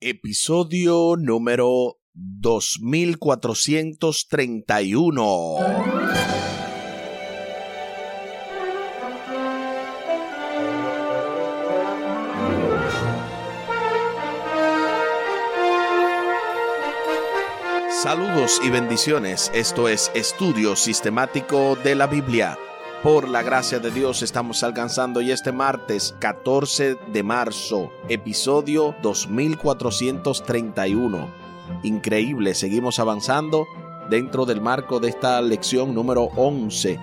Episodio número 2431. Saludos y bendiciones. Esto es Estudio Sistemático de la Biblia. Por la gracia de Dios estamos alcanzando y este martes 14 de marzo, episodio 2431. Increíble, seguimos avanzando dentro del marco de esta lección número 11,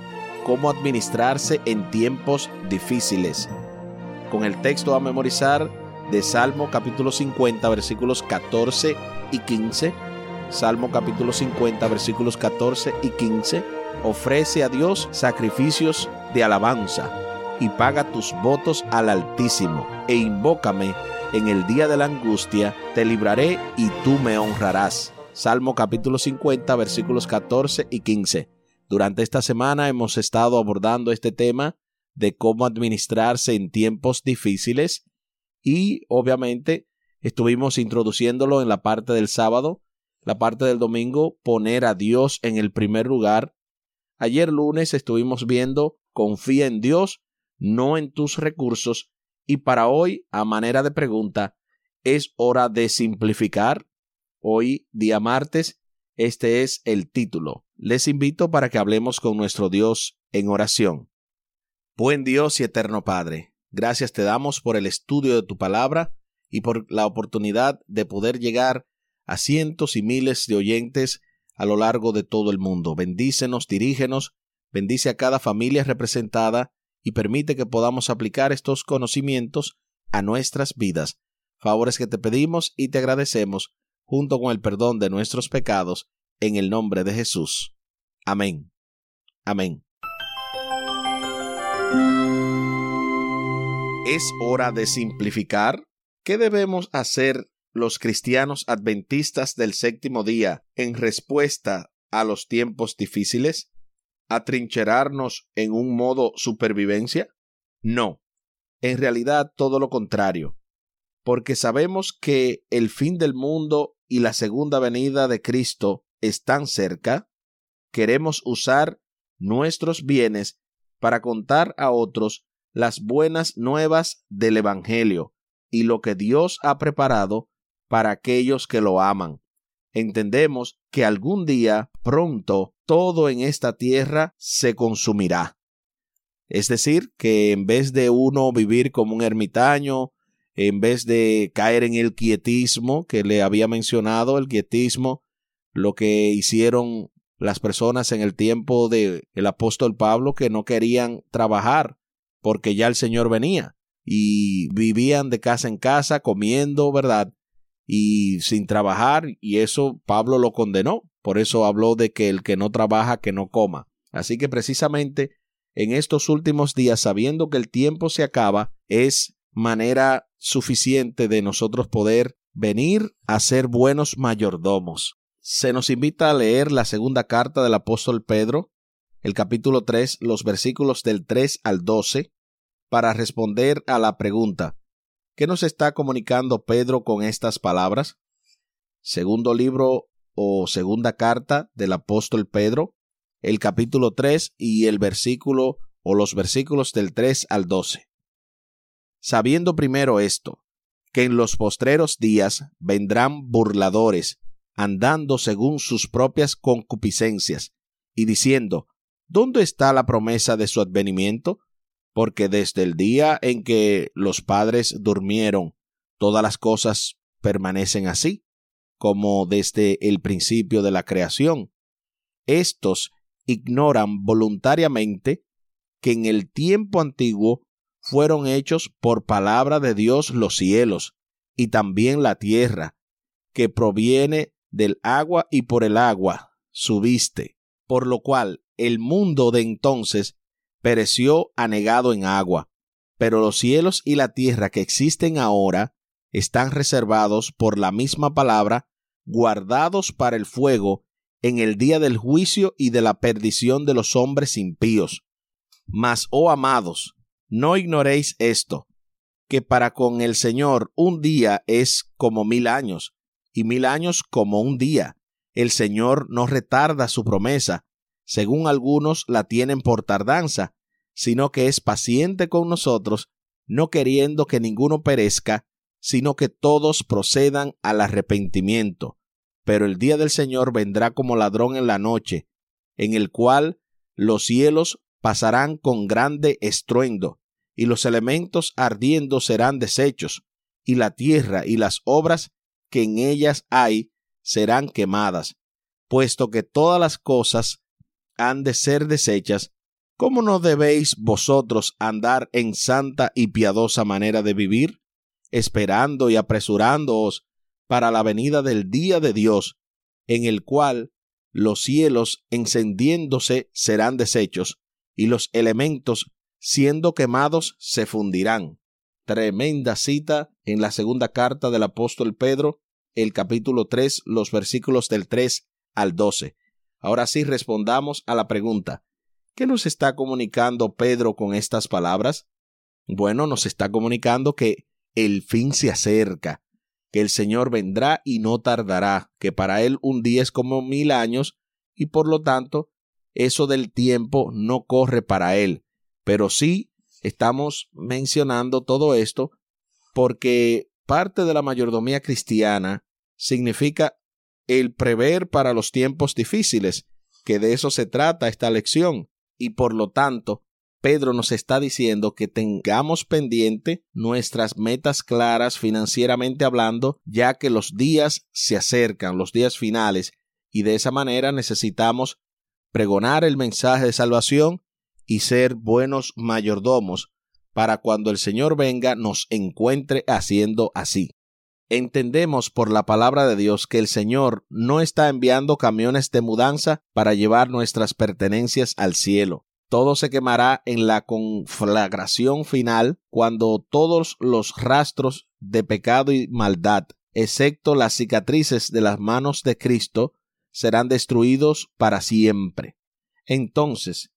cómo administrarse en tiempos difíciles. Con el texto a memorizar de Salmo capítulo 50 versículos 14 y 15. Salmo capítulo 50 versículos 14 y 15 ofrece a Dios sacrificios de alabanza y paga tus votos al Altísimo e invócame en el día de la angustia, te libraré y tú me honrarás. Salmo capítulo 50 versículos 14 y 15. Durante esta semana hemos estado abordando este tema de cómo administrarse en tiempos difíciles y obviamente estuvimos introduciéndolo en la parte del sábado, la parte del domingo, poner a Dios en el primer lugar Ayer lunes estuvimos viendo confía en Dios, no en tus recursos, y para hoy, a manera de pregunta, ¿es hora de simplificar? Hoy, día martes, este es el título. Les invito para que hablemos con nuestro Dios en oración. Buen Dios y eterno Padre, gracias te damos por el estudio de tu palabra y por la oportunidad de poder llegar a cientos y miles de oyentes a lo largo de todo el mundo. Bendícenos, dirígenos, bendice a cada familia representada y permite que podamos aplicar estos conocimientos a nuestras vidas. Favores que te pedimos y te agradecemos, junto con el perdón de nuestros pecados, en el nombre de Jesús. Amén. Amén. ¿Es hora de simplificar? ¿Qué debemos hacer los cristianos adventistas del séptimo día en respuesta a los tiempos difíciles? ¿Atrincherarnos en un modo supervivencia? No, en realidad todo lo contrario, porque sabemos que el fin del mundo y la segunda venida de Cristo están cerca, queremos usar nuestros bienes para contar a otros las buenas nuevas del Evangelio y lo que Dios ha preparado para aquellos que lo aman. Entendemos que algún día, pronto, todo en esta tierra se consumirá. Es decir, que en vez de uno vivir como un ermitaño, en vez de caer en el quietismo que le había mencionado, el quietismo, lo que hicieron las personas en el tiempo del el apóstol Pablo que no querían trabajar porque ya el Señor venía y vivían de casa en casa comiendo, ¿verdad? Y sin trabajar, y eso Pablo lo condenó. Por eso habló de que el que no trabaja, que no coma. Así que precisamente en estos últimos días, sabiendo que el tiempo se acaba, es manera suficiente de nosotros poder venir a ser buenos mayordomos. Se nos invita a leer la segunda carta del apóstol Pedro, el capítulo 3, los versículos del 3 al 12, para responder a la pregunta ¿Qué nos está comunicando Pedro con estas palabras? Segundo libro o segunda carta del apóstol Pedro, el capítulo 3 y el versículo o los versículos del 3 al 12. Sabiendo primero esto, que en los postreros días vendrán burladores, andando según sus propias concupiscencias, y diciendo, ¿Dónde está la promesa de su advenimiento? Porque desde el día en que los padres durmieron, todas las cosas permanecen así, como desde el principio de la creación. Estos ignoran voluntariamente que en el tiempo antiguo fueron hechos por palabra de Dios los cielos y también la tierra, que proviene del agua y por el agua subiste, por lo cual el mundo de entonces pereció anegado en agua, pero los cielos y la tierra que existen ahora están reservados por la misma palabra, guardados para el fuego en el día del juicio y de la perdición de los hombres impíos. Mas, oh amados, no ignoréis esto, que para con el Señor un día es como mil años, y mil años como un día. El Señor no retarda su promesa, según algunos la tienen por tardanza, sino que es paciente con nosotros, no queriendo que ninguno perezca, sino que todos procedan al arrepentimiento. Pero el día del Señor vendrá como ladrón en la noche, en el cual los cielos pasarán con grande estruendo, y los elementos ardiendo serán deshechos, y la tierra y las obras que en ellas hay serán quemadas, puesto que todas las cosas han de ser deshechas, ¿cómo no debéis vosotros andar en santa y piadosa manera de vivir, esperando y apresurándoos para la venida del día de Dios, en el cual los cielos encendiéndose serán deshechos, y los elementos siendo quemados se fundirán. Tremenda cita en la segunda carta del apóstol Pedro, el capítulo 3, los versículos del 3 al 12. Ahora sí respondamos a la pregunta, ¿qué nos está comunicando Pedro con estas palabras? Bueno, nos está comunicando que el fin se acerca, que el Señor vendrá y no tardará, que para Él un día es como mil años, y por lo tanto, eso del tiempo no corre para Él. Pero sí estamos mencionando todo esto porque parte de la mayordomía cristiana significa el prever para los tiempos difíciles, que de eso se trata esta lección, y por lo tanto, Pedro nos está diciendo que tengamos pendiente nuestras metas claras financieramente hablando, ya que los días se acercan, los días finales, y de esa manera necesitamos pregonar el mensaje de salvación y ser buenos mayordomos para cuando el Señor venga nos encuentre haciendo así. Entendemos por la palabra de Dios que el Señor no está enviando camiones de mudanza para llevar nuestras pertenencias al cielo. Todo se quemará en la conflagración final cuando todos los rastros de pecado y maldad, excepto las cicatrices de las manos de Cristo, serán destruidos para siempre. Entonces,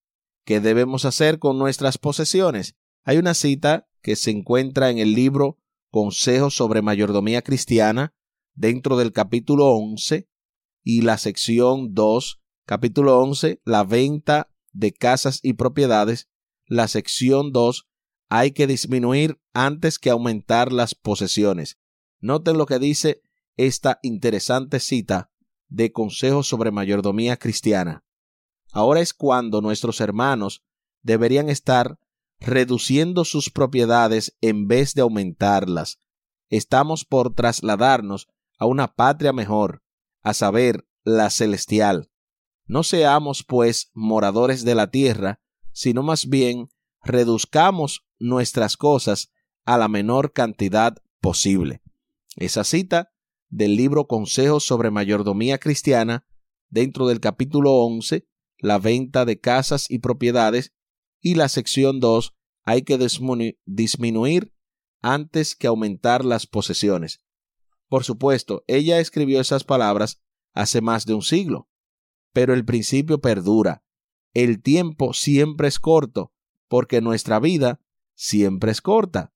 ¿Qué debemos hacer con nuestras posesiones? Hay una cita que se encuentra en el libro Consejos sobre Mayordomía Cristiana, dentro del capítulo 11 y la sección 2, capítulo 11, la venta de casas y propiedades, la sección 2, hay que disminuir antes que aumentar las posesiones. Noten lo que dice esta interesante cita de Consejos sobre Mayordomía Cristiana. Ahora es cuando nuestros hermanos deberían estar reduciendo sus propiedades en vez de aumentarlas. Estamos por trasladarnos a una patria mejor, a saber, la celestial. No seamos, pues, moradores de la tierra, sino más bien reduzcamos nuestras cosas a la menor cantidad posible. Esa cita del libro Consejos sobre Mayordomía Cristiana, dentro del capítulo 11, la venta de casas y propiedades, y la sección 2, hay que disminuir antes que aumentar las posesiones. Por supuesto, ella escribió esas palabras hace más de un siglo, pero el principio perdura. El tiempo siempre es corto, porque nuestra vida siempre es corta.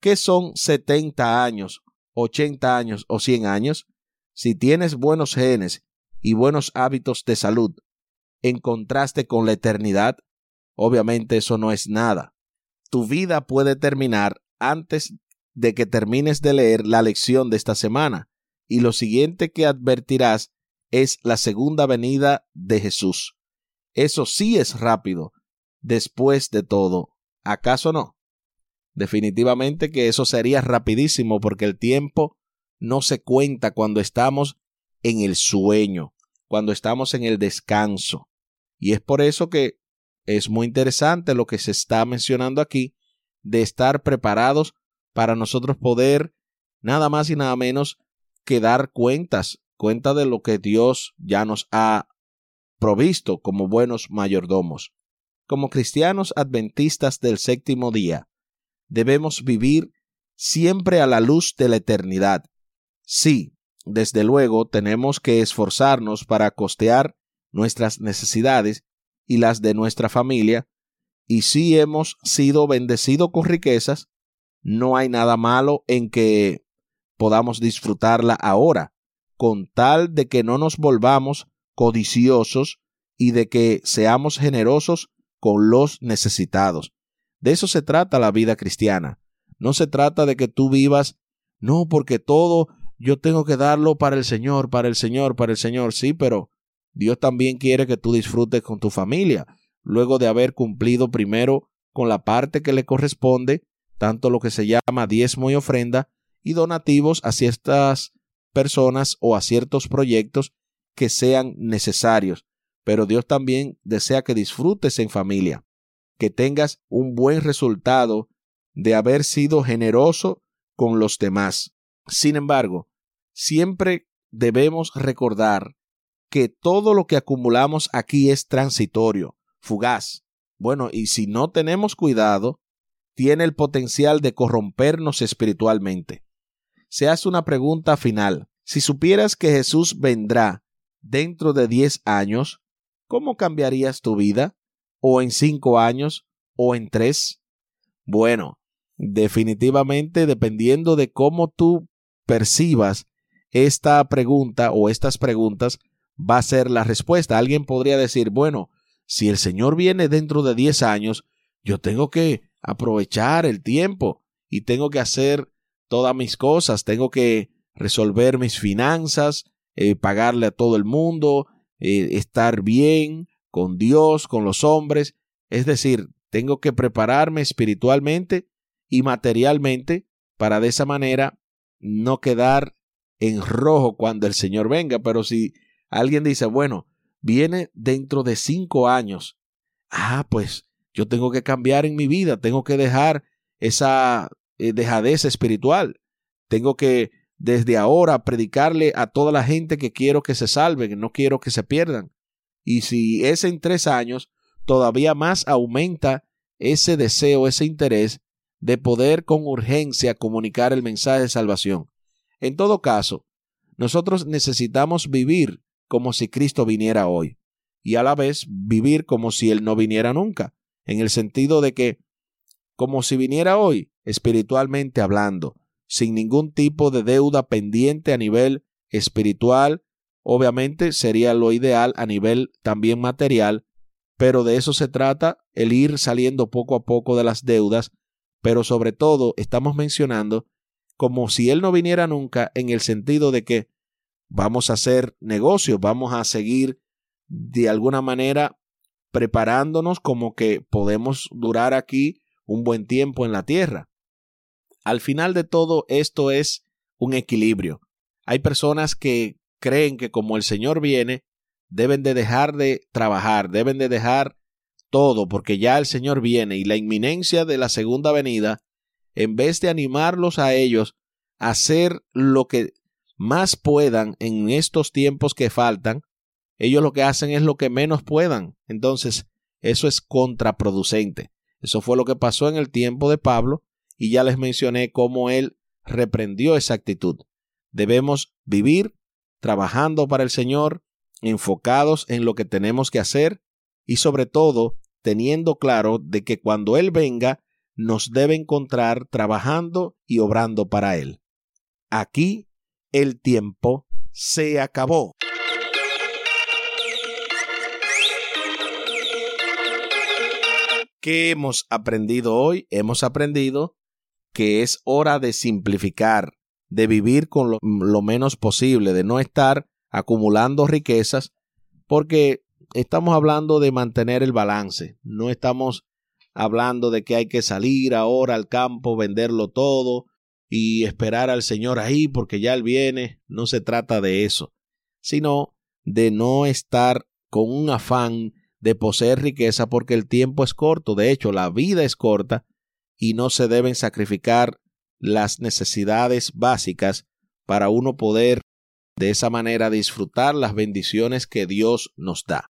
¿Qué son 70 años, 80 años o 100 años? Si tienes buenos genes y buenos hábitos de salud, en contraste con la eternidad, obviamente eso no es nada. Tu vida puede terminar antes de que termines de leer la lección de esta semana, y lo siguiente que advertirás es la segunda venida de Jesús. Eso sí es rápido, después de todo. ¿Acaso no? Definitivamente que eso sería rapidísimo porque el tiempo no se cuenta cuando estamos en el sueño, cuando estamos en el descanso. Y es por eso que es muy interesante lo que se está mencionando aquí de estar preparados para nosotros poder nada más y nada menos que dar cuentas, cuenta de lo que Dios ya nos ha provisto como buenos mayordomos. Como cristianos adventistas del séptimo día, debemos vivir siempre a la luz de la eternidad. Sí, desde luego tenemos que esforzarnos para costear nuestras necesidades y las de nuestra familia, y si hemos sido bendecidos con riquezas, no hay nada malo en que podamos disfrutarla ahora, con tal de que no nos volvamos codiciosos y de que seamos generosos con los necesitados. De eso se trata la vida cristiana. No se trata de que tú vivas, no, porque todo yo tengo que darlo para el Señor, para el Señor, para el Señor. Sí, pero Dios también quiere que tú disfrutes con tu familia, luego de haber cumplido primero con la parte que le corresponde, tanto lo que se llama diezmo y ofrenda, y donativos a ciertas personas o a ciertos proyectos que sean necesarios. Pero Dios también desea que disfrutes en familia, que tengas un buen resultado de haber sido generoso con los demás. Sin embargo, siempre debemos recordar que todo lo que acumulamos aquí es transitorio, fugaz. Bueno, y si no tenemos cuidado, tiene el potencial de corrompernos espiritualmente. Se hace una pregunta final. Si supieras que Jesús vendrá dentro de diez años, ¿cómo cambiarías tu vida? ¿O en cinco años? ¿O en tres? Bueno, definitivamente dependiendo de cómo tú percibas esta pregunta o estas preguntas va a ser la respuesta. Alguien podría decir, bueno, si el Señor viene dentro de 10 años, yo tengo que aprovechar el tiempo y tengo que hacer todas mis cosas, tengo que resolver mis finanzas, eh, pagarle a todo el mundo, eh, estar bien con Dios, con los hombres. Es decir, tengo que prepararme espiritualmente y materialmente para de esa manera no quedar en rojo cuando el Señor venga. Pero si alguien dice, bueno, viene dentro de cinco años, ah, pues yo tengo que cambiar en mi vida, tengo que dejar esa eh, dejadez espiritual, tengo que desde ahora predicarle a toda la gente que quiero que se salven, no quiero que se pierdan. Y si es en tres años, todavía más aumenta ese deseo, ese interés de poder con urgencia comunicar el mensaje de salvación. En todo caso, nosotros necesitamos vivir como si Cristo viniera hoy y a la vez vivir como si Él no viniera nunca, en el sentido de que, como si viniera hoy, espiritualmente hablando, sin ningún tipo de deuda pendiente a nivel espiritual, obviamente sería lo ideal a nivel también material, pero de eso se trata el ir saliendo poco a poco de las deudas, pero sobre todo estamos mencionando como si Él no viniera nunca en el sentido de que vamos a hacer negocios, vamos a seguir de alguna manera preparándonos como que podemos durar aquí un buen tiempo en la tierra. Al final de todo esto es un equilibrio. Hay personas que creen que como el Señor viene, deben de dejar de trabajar, deben de dejar todo porque ya el Señor viene y la inminencia de la segunda venida, en vez de animarlos a ellos a hacer lo que más puedan en estos tiempos que faltan, ellos lo que hacen es lo que menos puedan. Entonces, eso es contraproducente. Eso fue lo que pasó en el tiempo de Pablo y ya les mencioné cómo él reprendió esa actitud. Debemos vivir trabajando para el Señor, enfocados en lo que tenemos que hacer y sobre todo teniendo claro de que cuando Él venga nos debe encontrar trabajando y obrando para Él. Aquí el tiempo se acabó. ¿Qué hemos aprendido hoy? Hemos aprendido que es hora de simplificar, de vivir con lo, menos posible, de no estar acumulando riquezas, porque estamos hablando de mantener el balance, no estamos hablando de que hay que salir ahora al campo, venderlo todo, y esperar al Señor ahí porque ya Él viene. No se trata de eso, sino de no estar con un afán de poseer riqueza porque el tiempo es corto. De hecho, la vida es corta y no se deben sacrificar las necesidades básicas para uno poder de esa manera disfrutar las bendiciones que Dios nos da.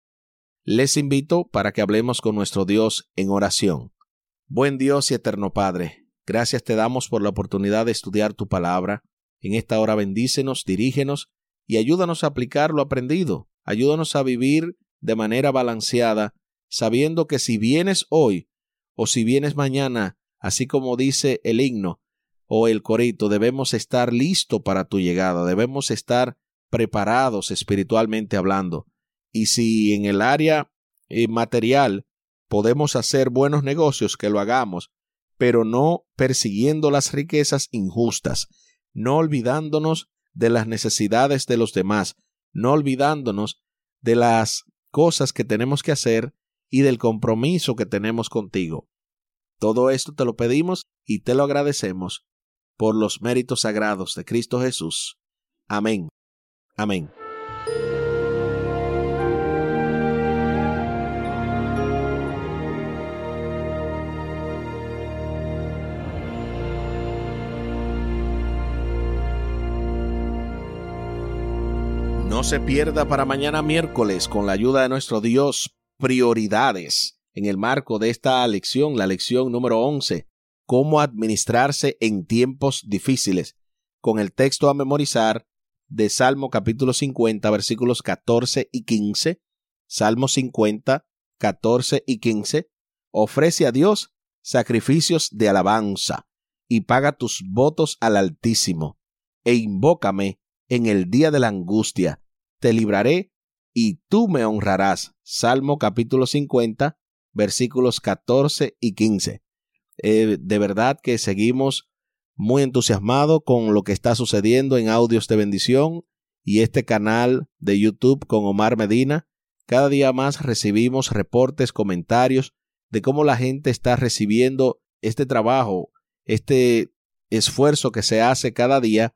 Les invito para que hablemos con nuestro Dios en oración. Buen Dios y eterno Padre, Gracias te damos por la oportunidad de estudiar tu palabra. En esta hora bendícenos, dirígenos y ayúdanos a aplicar lo aprendido. Ayúdanos a vivir de manera balanceada, sabiendo que si vienes hoy o si vienes mañana Así como dice el himno o el corito, debemos estar listos para tu llegada, debemos estar preparados espiritualmente hablando. Y si en el área eh, material podemos hacer buenos negocios, que lo hagamos, pero no persiguiendo las riquezas injustas, no olvidándonos de las necesidades de los demás, no olvidándonos de las cosas que tenemos que hacer y del compromiso que tenemos contigo. Todo esto te lo pedimos y te lo agradecemos por los méritos sagrados de Cristo Jesús. Amén. Amén. Se pierda para mañana miércoles con la ayuda de nuestro Dios prioridades. En el marco de esta lección, la lección número 11, cómo administrarse en tiempos difíciles, con el texto a memorizar de Salmo capítulo 50, versículos 14 y 15, Salmo 50, 14 y 15, ofrece a Dios sacrificios de alabanza y paga tus votos al Altísimo, e invócame en el día de la angustia, te libraré y tú me honrarás. Salmo capítulo 50, versículos 14 y 15. Eh, de verdad que seguimos muy entusiasmados con lo que está sucediendo en Audios de Bendición y este canal de YouTube con Omar Medina. Cada día más recibimos reportes, comentarios de cómo la gente está recibiendo este trabajo, este esfuerzo que se hace cada día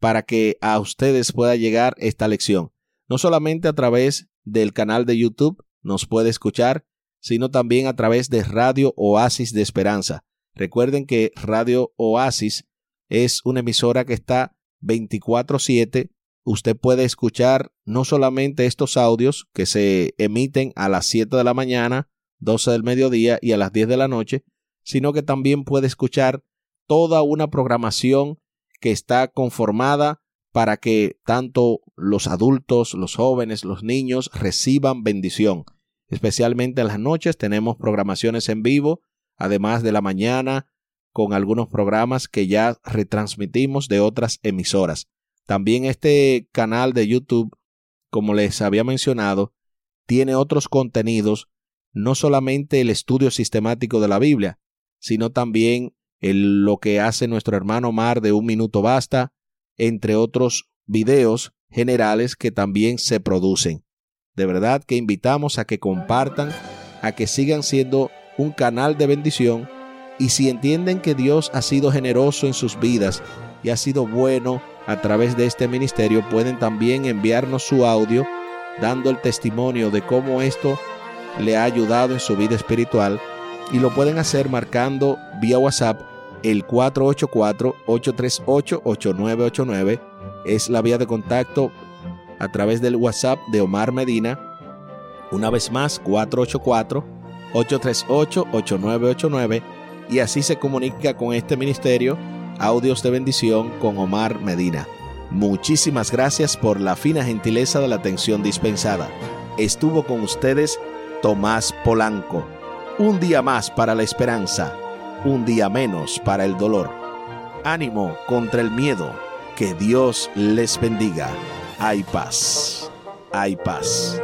para que a ustedes pueda llegar esta lección. No solamente a través del canal de YouTube nos puede escuchar, sino también a través de Radio Oasis de Esperanza. Recuerden que Radio Oasis es una emisora que está 24/7. Usted puede escuchar no solamente estos audios que se emiten a las 7 de la mañana, 12 del mediodía y a las 10 de la noche, sino que también puede escuchar toda una programación que está conformada para que tanto los adultos, los jóvenes, los niños reciban bendición. Especialmente en las noches tenemos programaciones en vivo, además de la mañana, con algunos programas que ya retransmitimos de otras emisoras. También este canal de YouTube, como les había mencionado, tiene otros contenidos, no solamente el estudio sistemático de la Biblia, sino también lo que hace nuestro hermano Mar de Un Minuto Basta, entre otros videos generales que también se producen. De verdad que invitamos a que compartan, a que sigan siendo un canal de bendición y si entienden que Dios ha sido generoso en sus vidas y ha sido bueno a través de este ministerio, pueden también enviarnos su audio dando el testimonio de cómo esto le ha ayudado en su vida espiritual y lo pueden hacer marcando vía WhatsApp el 484-838-8989. Es la vía de contacto a través del WhatsApp de Omar Medina. Una vez más, 484-838-8989. Y así se comunica con este ministerio, Audios de Bendición con Omar Medina. Muchísimas gracias por la fina gentileza de la atención dispensada. Estuvo con ustedes Tomás Polanco. Un día más para la esperanza, un día menos para el dolor. Ánimo contra el miedo. Que Dios les bendiga hay paz, hay paz.